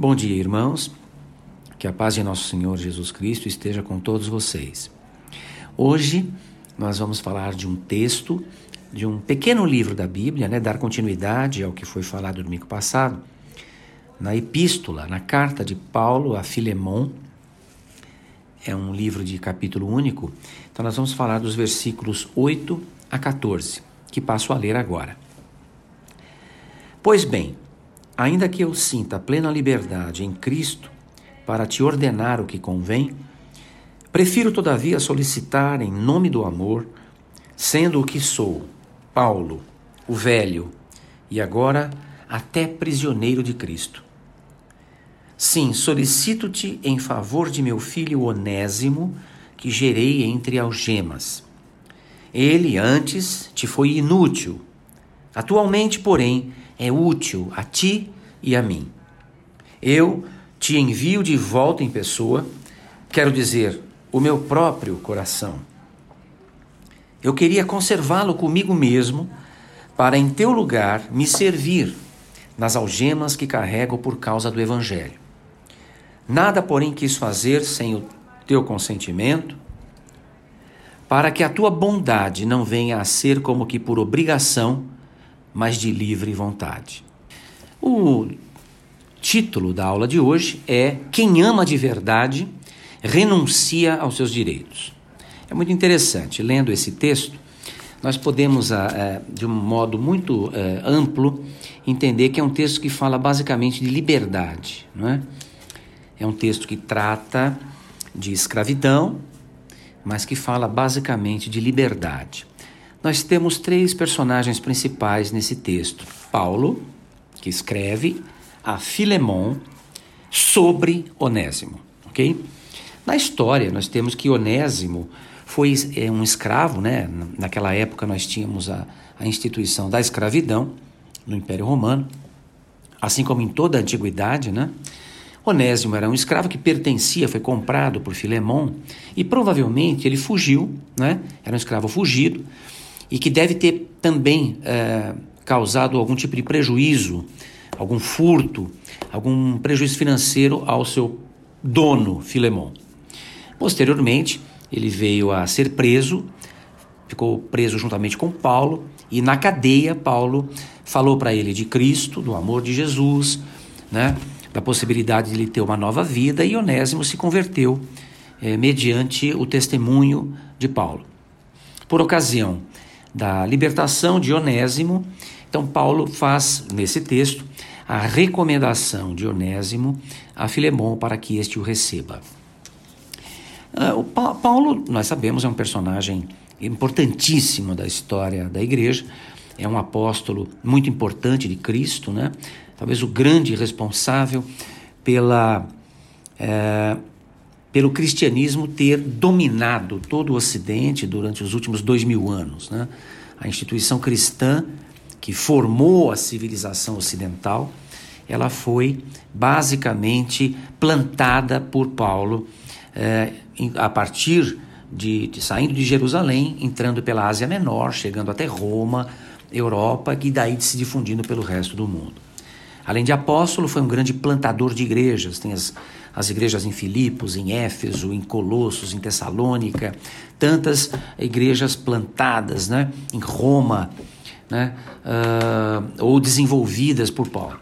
Bom dia, irmãos. Que a paz de nosso Senhor Jesus Cristo esteja com todos vocês. Hoje nós vamos falar de um texto de um pequeno livro da Bíblia, né, dar continuidade ao que foi falado no domingo passado, na epístola, na carta de Paulo a Filemon. É um livro de capítulo único. Então nós vamos falar dos versículos 8 a 14, que passo a ler agora. Pois bem, Ainda que eu sinta plena liberdade em Cristo para te ordenar o que convém, prefiro todavia solicitar em nome do amor, sendo o que sou, Paulo, o velho, e agora até prisioneiro de Cristo. Sim, solicito-te em favor de meu filho Onésimo, que gerei entre algemas. Ele antes te foi inútil, atualmente, porém, é útil a ti e a mim. Eu te envio de volta em pessoa, quero dizer, o meu próprio coração. Eu queria conservá-lo comigo mesmo, para em teu lugar me servir nas algemas que carrego por causa do Evangelho. Nada, porém, quis fazer sem o teu consentimento, para que a tua bondade não venha a ser como que por obrigação mas de livre vontade. O título da aula de hoje é Quem ama de verdade renuncia aos seus direitos. É muito interessante, lendo esse texto, nós podemos, ah, eh, de um modo muito eh, amplo, entender que é um texto que fala basicamente de liberdade. Não é? é um texto que trata de escravidão, mas que fala basicamente de liberdade nós temos três personagens principais nesse texto: Paulo, que escreve a Filemon sobre Onésimo, ok? Na história, nós temos que Onésimo foi é, um escravo, né? Naquela época, nós tínhamos a, a instituição da escravidão no Império Romano, assim como em toda a antiguidade, né? Onésimo era um escravo que pertencia, foi comprado por Filemon e provavelmente ele fugiu, né? Era um escravo fugido e que deve ter também é, causado algum tipo de prejuízo, algum furto, algum prejuízo financeiro ao seu dono, Filemon. Posteriormente, ele veio a ser preso, ficou preso juntamente com Paulo, e na cadeia, Paulo falou para ele de Cristo, do amor de Jesus, né, da possibilidade de ele ter uma nova vida, e Onésimo se converteu é, mediante o testemunho de Paulo. Por ocasião da libertação de Onésimo. Então, Paulo faz, nesse texto, a recomendação de Onésimo a Filemão para que este o receba. Uh, o pa Paulo, nós sabemos, é um personagem importantíssimo da história da igreja, é um apóstolo muito importante de Cristo, né? talvez o grande responsável pela é, pelo cristianismo ter dominado todo o Ocidente durante os últimos dois mil anos. Né? A instituição cristã que formou a civilização ocidental, ela foi basicamente plantada por Paulo eh, a partir de, de, saindo de Jerusalém, entrando pela Ásia Menor, chegando até Roma, Europa, e daí se difundindo pelo resto do mundo. Além de apóstolo, foi um grande plantador de igrejas. Tem as, as igrejas em Filipos, em Éfeso, em Colossos, em Tessalônica, tantas igrejas plantadas né, em Roma, né, uh, ou desenvolvidas por Paulo.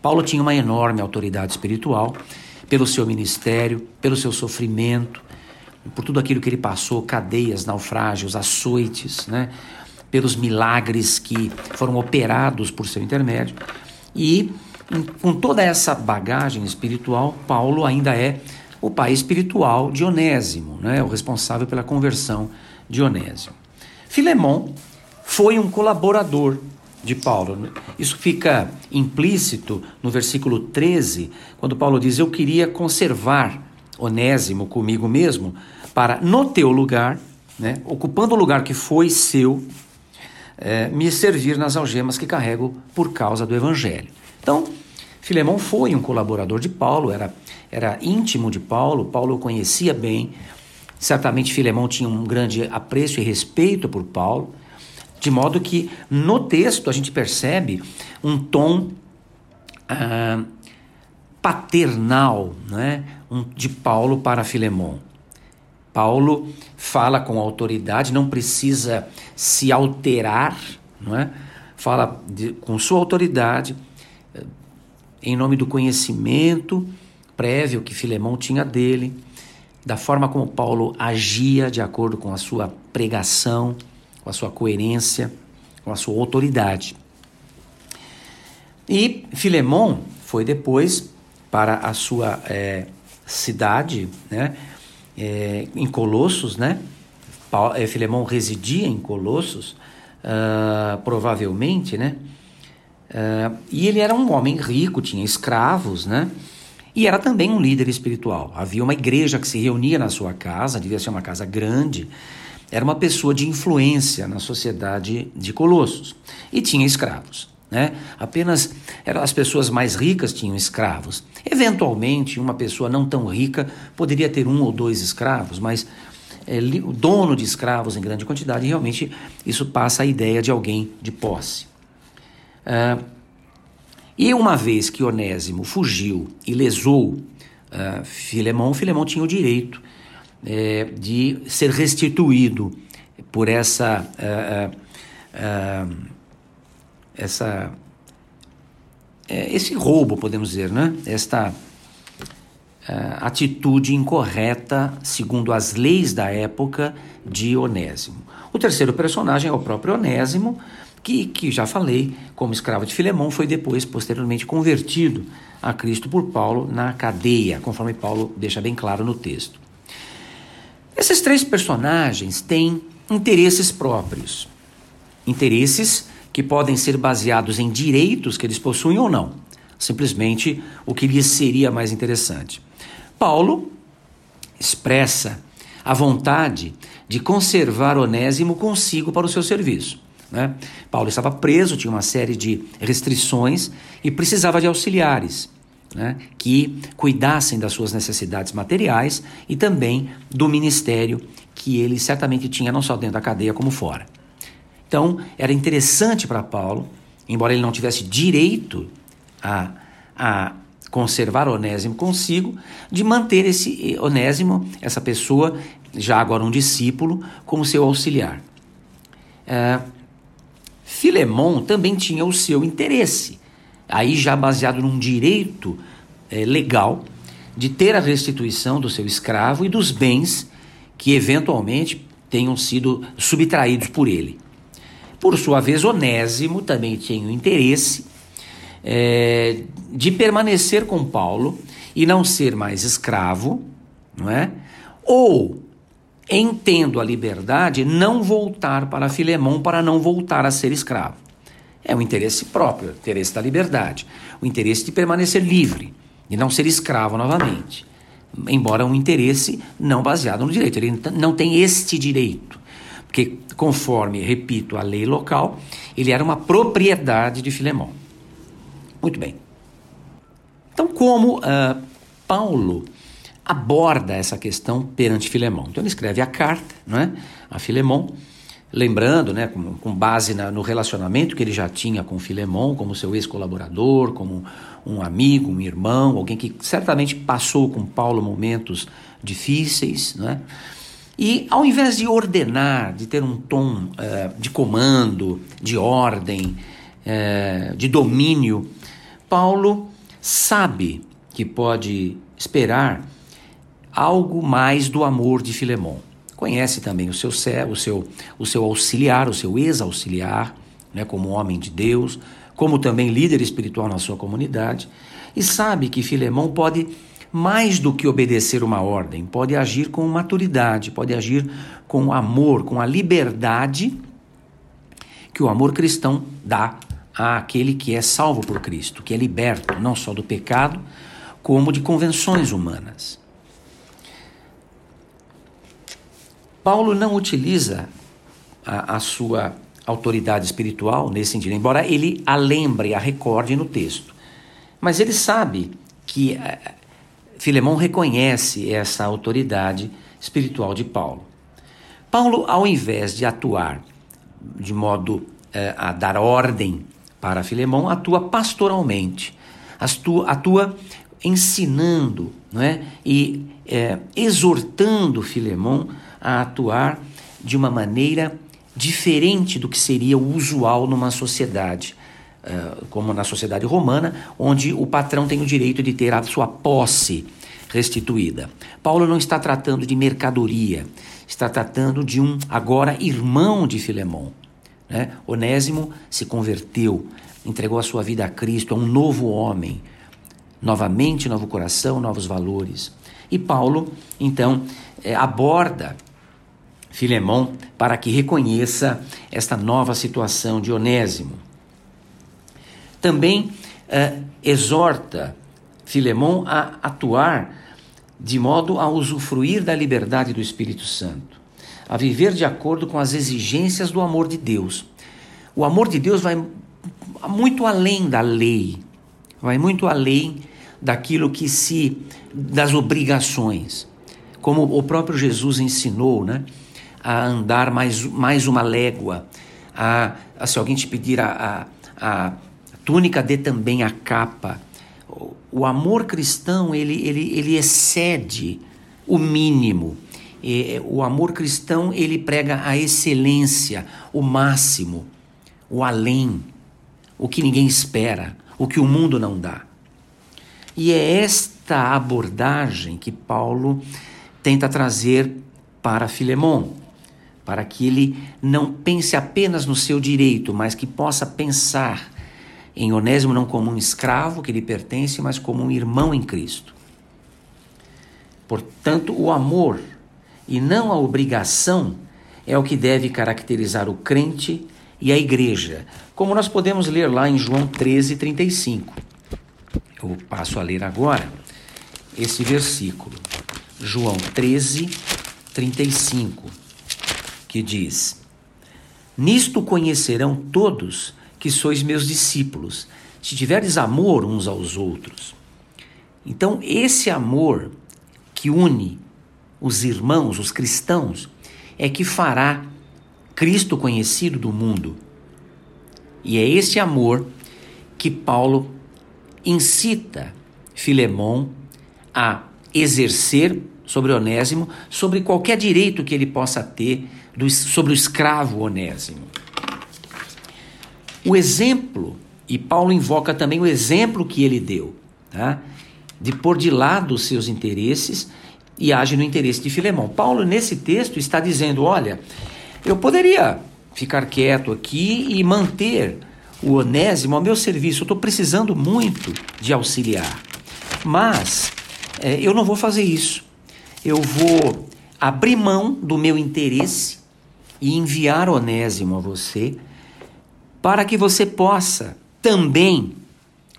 Paulo tinha uma enorme autoridade espiritual pelo seu ministério, pelo seu sofrimento, por tudo aquilo que ele passou cadeias, naufrágios, açoites, né, pelos milagres que foram operados por seu intermédio. E com toda essa bagagem espiritual, Paulo ainda é o pai espiritual de Onésimo, né? o responsável pela conversão de Onésimo. Filemão foi um colaborador de Paulo. Isso fica implícito no versículo 13, quando Paulo diz: Eu queria conservar Onésimo comigo mesmo, para no teu lugar, né, ocupando o lugar que foi seu, é, me servir nas algemas que carrego por causa do Evangelho. Então, Filemão foi um colaborador de Paulo, era, era íntimo de Paulo, Paulo o conhecia bem. Certamente Filemão tinha um grande apreço e respeito por Paulo, de modo que no texto a gente percebe um tom ah, paternal né, de Paulo para Filemão. Paulo fala com autoridade, não precisa se alterar, não é? fala de, com sua autoridade, eh, em nome do conhecimento prévio que Filemão tinha dele, da forma como Paulo agia de acordo com a sua pregação, com a sua coerência, com a sua autoridade. E Filemão foi depois para a sua é, cidade, né, é, em Colossos, né? É, Filemão residia em Colossos, uh, provavelmente, né? Uh, e ele era um homem rico, tinha escravos, né? E era também um líder espiritual. Havia uma igreja que se reunia na sua casa, devia ser uma casa grande. Era uma pessoa de influência na sociedade de Colossos e tinha escravos. Né? Apenas as pessoas mais ricas tinham escravos. Eventualmente, uma pessoa não tão rica poderia ter um ou dois escravos, mas é, o dono de escravos em grande quantidade, realmente isso passa a ideia de alguém de posse. E uma vez que Onésimo fugiu e lesou uh, Filemão, Filemão tinha o direito é, de ser restituído por essa. Uh, essa é, esse roubo, podemos dizer, né? esta uh, atitude incorreta, segundo as leis da época, de Onésimo. O terceiro personagem é o próprio Onésimo, que, que já falei, como escravo de Filemão, foi depois, posteriormente, convertido a Cristo por Paulo na cadeia, conforme Paulo deixa bem claro no texto. Esses três personagens têm interesses próprios, interesses que podem ser baseados em direitos que eles possuem ou não, simplesmente o que lhes seria mais interessante. Paulo expressa a vontade de conservar Onésimo consigo para o seu serviço. Né? Paulo estava preso, tinha uma série de restrições e precisava de auxiliares. Né, que cuidassem das suas necessidades materiais e também do ministério que ele certamente tinha não só dentro da cadeia como fora. Então, era interessante para Paulo, embora ele não tivesse direito a, a conservar Onésimo consigo, de manter esse Onésimo, essa pessoa, já agora um discípulo, como seu auxiliar. É, Filemon também tinha o seu interesse, aí já baseado num direito é, legal de ter a restituição do seu escravo e dos bens que eventualmente tenham sido subtraídos por ele. Por sua vez, Onésimo também tinha o interesse é, de permanecer com Paulo e não ser mais escravo, não é? Ou, entendo a liberdade, não voltar para Filemão para não voltar a ser escravo. É o interesse próprio, o interesse da liberdade, o interesse de permanecer livre, de não ser escravo novamente. Embora um interesse não baseado no direito, ele não tem este direito. Porque, conforme, repito, a lei local, ele era uma propriedade de Filemão. Muito bem. Então, como uh, Paulo aborda essa questão perante Filemão? Então, ele escreve a carta não é? a Filemão, lembrando, né, com, com base na, no relacionamento que ele já tinha com Filemão, como seu ex-colaborador, como um amigo, um irmão, alguém que certamente passou com Paulo momentos difíceis, não é? E ao invés de ordenar, de ter um tom uh, de comando, de ordem, uh, de domínio, Paulo sabe que pode esperar algo mais do amor de Filemão. Conhece também o seu, o seu, o seu auxiliar, o seu ex-auxiliar, né, como homem de Deus, como também líder espiritual na sua comunidade, e sabe que Filemão pode mais do que obedecer uma ordem, pode agir com maturidade, pode agir com amor, com a liberdade que o amor cristão dá àquele que é salvo por Cristo, que é liberto não só do pecado, como de convenções humanas. Paulo não utiliza a, a sua autoridade espiritual nesse sentido, embora ele a lembre, a recorde no texto. Mas ele sabe que eh, Filemão reconhece essa autoridade espiritual de Paulo. Paulo, ao invés de atuar de modo eh, a dar ordem para Filemão, atua pastoralmente, atua, atua ensinando não é? e é, exortando Filemão a atuar de uma maneira diferente do que seria o usual numa sociedade, uh, como na sociedade romana, onde o patrão tem o direito de ter a sua posse restituída. Paulo não está tratando de mercadoria, está tratando de um agora irmão de Filemão. Né? Onésimo se converteu, entregou a sua vida a Cristo, é um novo homem, novamente, novo coração, novos valores. E Paulo, então, é, aborda Filemão para que reconheça esta nova situação de Onésimo. Também é, exorta Filemão a atuar de modo a usufruir da liberdade do Espírito Santo, a viver de acordo com as exigências do amor de Deus. O amor de Deus vai muito além da lei, vai muito além daquilo que se das obrigações. Como o próprio Jesus ensinou, né? A andar mais, mais uma légua, a, a se alguém te pedir a, a, a túnica, dê também a capa. O amor cristão, ele, ele, ele excede o mínimo. O amor cristão, ele prega a excelência, o máximo, o além, o que ninguém espera, o que o mundo não dá. E é esta abordagem que Paulo tenta trazer para Filemão, para que ele não pense apenas no seu direito, mas que possa pensar em Onésimo não como um escravo que lhe pertence, mas como um irmão em Cristo. Portanto, o amor e não a obrigação é o que deve caracterizar o crente e a igreja, como nós podemos ler lá em João 13, 35. Eu passo a ler agora esse versículo, João 13, 35, que diz: Nisto conhecerão todos que sois meus discípulos, se tiverdes amor uns aos outros. Então, esse amor que une os irmãos, os cristãos, é que fará Cristo conhecido do mundo. E é esse amor que Paulo incita Filemão a exercer sobre Onésimo, sobre qualquer direito que ele possa ter do, sobre o escravo Onésimo. O exemplo, e Paulo invoca também o exemplo que ele deu, tá? de pôr de lado os seus interesses e age no interesse de Filemão. Paulo, nesse texto, está dizendo: olha, eu poderia ficar quieto aqui e manter o Onésimo ao meu serviço. Eu estou precisando muito de auxiliar. Mas é, eu não vou fazer isso. Eu vou abrir mão do meu interesse e enviar Onésimo a você para que você possa também,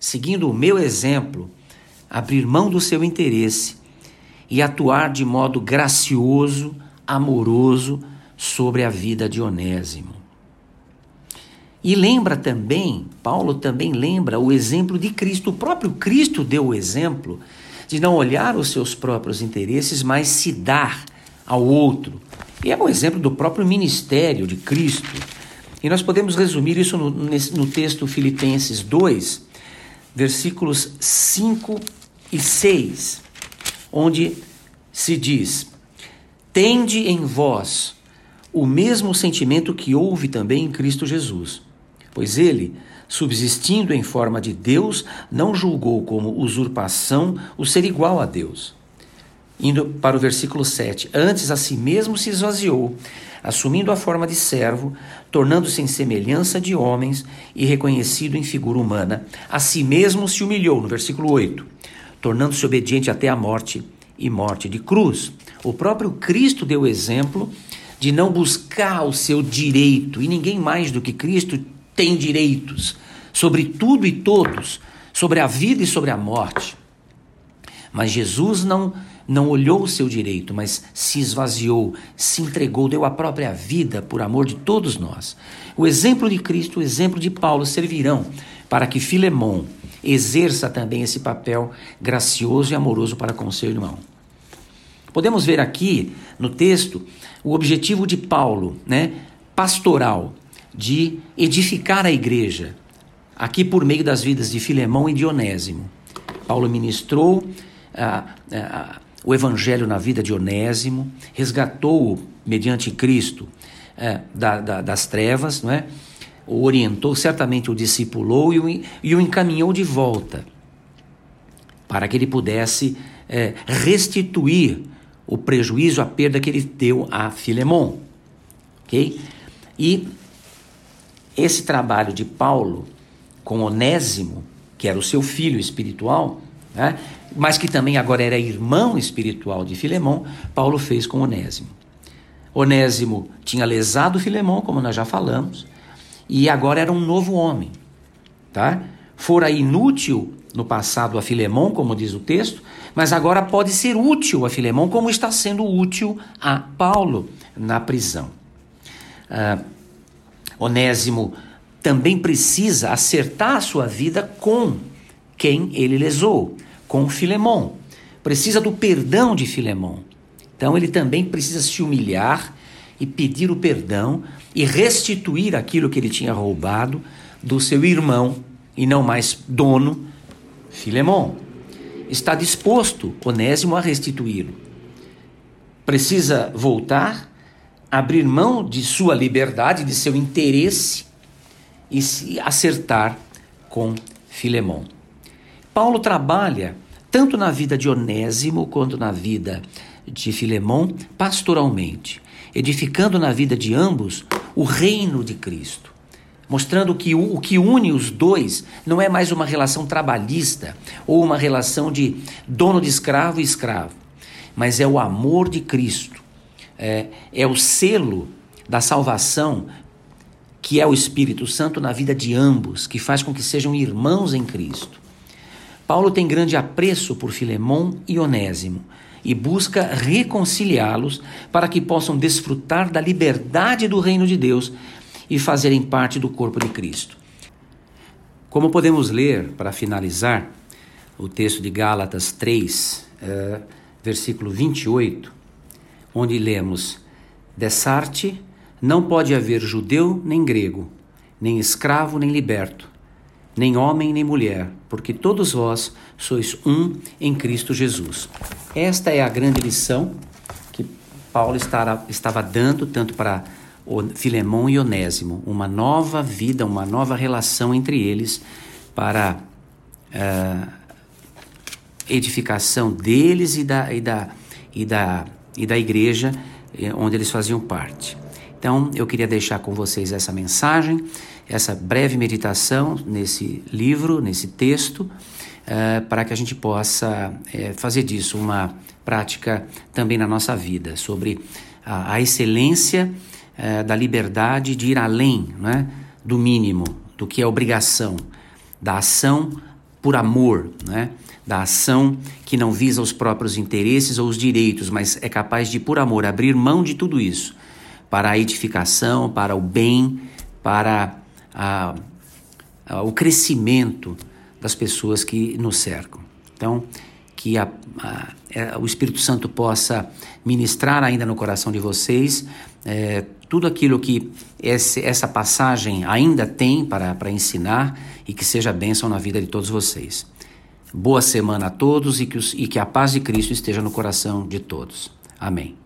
seguindo o meu exemplo, abrir mão do seu interesse e atuar de modo gracioso, amoroso sobre a vida de Onésimo. E lembra também, Paulo também lembra o exemplo de Cristo. O próprio Cristo deu o exemplo de não olhar os seus próprios interesses, mas se dar ao outro. E é o exemplo do próprio ministério de Cristo. E nós podemos resumir isso no, no texto Filipenses 2, versículos 5 e 6, onde se diz: Tende em vós o mesmo sentimento que houve também em Cristo Jesus pois ele, subsistindo em forma de Deus, não julgou como usurpação o ser igual a Deus. Indo para o versículo 7, antes a si mesmo se esvaziou, assumindo a forma de servo, tornando-se em semelhança de homens e reconhecido em figura humana, a si mesmo se humilhou, no versículo 8, tornando-se obediente até a morte e morte de cruz. O próprio Cristo deu exemplo de não buscar o seu direito, e ninguém mais do que Cristo tem direitos sobre tudo e todos, sobre a vida e sobre a morte. Mas Jesus não não olhou o seu direito, mas se esvaziou, se entregou, deu a própria vida por amor de todos nós. O exemplo de Cristo, o exemplo de Paulo servirão para que Filemão exerça também esse papel gracioso e amoroso para com seu irmão. Podemos ver aqui no texto o objetivo de Paulo, né, pastoral, de edificar a igreja, aqui por meio das vidas de Filemão e Dionésimo. Paulo ministrou ah, ah, o evangelho na vida de Onésimo, resgatou-o mediante Cristo eh, da, da, das trevas, não é? o orientou, certamente o discipulou e o, e o encaminhou de volta para que ele pudesse é, restituir o prejuízo, a perda que ele deu a Filemon. Ok? E esse trabalho de Paulo com Onésimo, que era o seu filho espiritual, né, mas que também agora era irmão espiritual de Filemon, Paulo fez com Onésimo. Onésimo tinha lesado Filemon, como nós já falamos, e agora era um novo homem, tá? Fora inútil no passado a Filemon, como diz o texto, mas agora pode ser útil a Filemon, como está sendo útil a Paulo na prisão. Uh, Onésimo também precisa acertar a sua vida com quem ele lesou, com Filemon. Precisa do perdão de Filemon. Então ele também precisa se humilhar e pedir o perdão e restituir aquilo que ele tinha roubado do seu irmão e não mais dono, Filemon. Está disposto Onésimo a restituí-lo. Precisa voltar, abrir mão de sua liberdade, de seu interesse e se acertar com Filemon. Paulo trabalha tanto na vida de Onésimo quanto na vida de Filemon pastoralmente, edificando na vida de ambos o reino de Cristo, mostrando que o, o que une os dois não é mais uma relação trabalhista ou uma relação de dono de escravo e escravo, mas é o amor de Cristo, é, é o selo da salvação que é o Espírito Santo na vida de ambos, que faz com que sejam irmãos em Cristo. Paulo tem grande apreço por Filemon e Onésimo e busca reconciliá-los para que possam desfrutar da liberdade do reino de Deus e fazerem parte do corpo de Cristo. Como podemos ler, para finalizar, o texto de Gálatas 3, é, versículo 28, onde lemos: Dessarte não pode haver judeu nem grego, nem escravo nem liberto nem homem nem mulher, porque todos vós sois um em Cristo Jesus. Esta é a grande lição que Paulo estava dando tanto para Filemão e Onésimo, uma nova vida, uma nova relação entre eles para uh, edificação deles e da, e da, e da, e da igreja eh, onde eles faziam parte. Então, eu queria deixar com vocês essa mensagem, essa breve meditação nesse livro, nesse texto, uh, para que a gente possa uh, fazer disso uma prática também na nossa vida, sobre a, excelência uh, da liberdade de ir além né, do mínimo, do que é obrigação, da ação por amor, né? da ação que não visa os próprios interesses ou os direitos, mas é capaz de, por amor, abrir mão de tudo isso para a edificação, para o bem, para a, a, o crescimento das pessoas que nos cercam. Então, que a, é, o Espírito Santo possa ministrar ainda no coração de vocês é, tudo aquilo que esse, essa passagem ainda tem para, para ensinar e que seja bênção na vida de todos vocês. Boa semana a todos e que, os, e que a paz de Cristo esteja no coração de todos. Amém.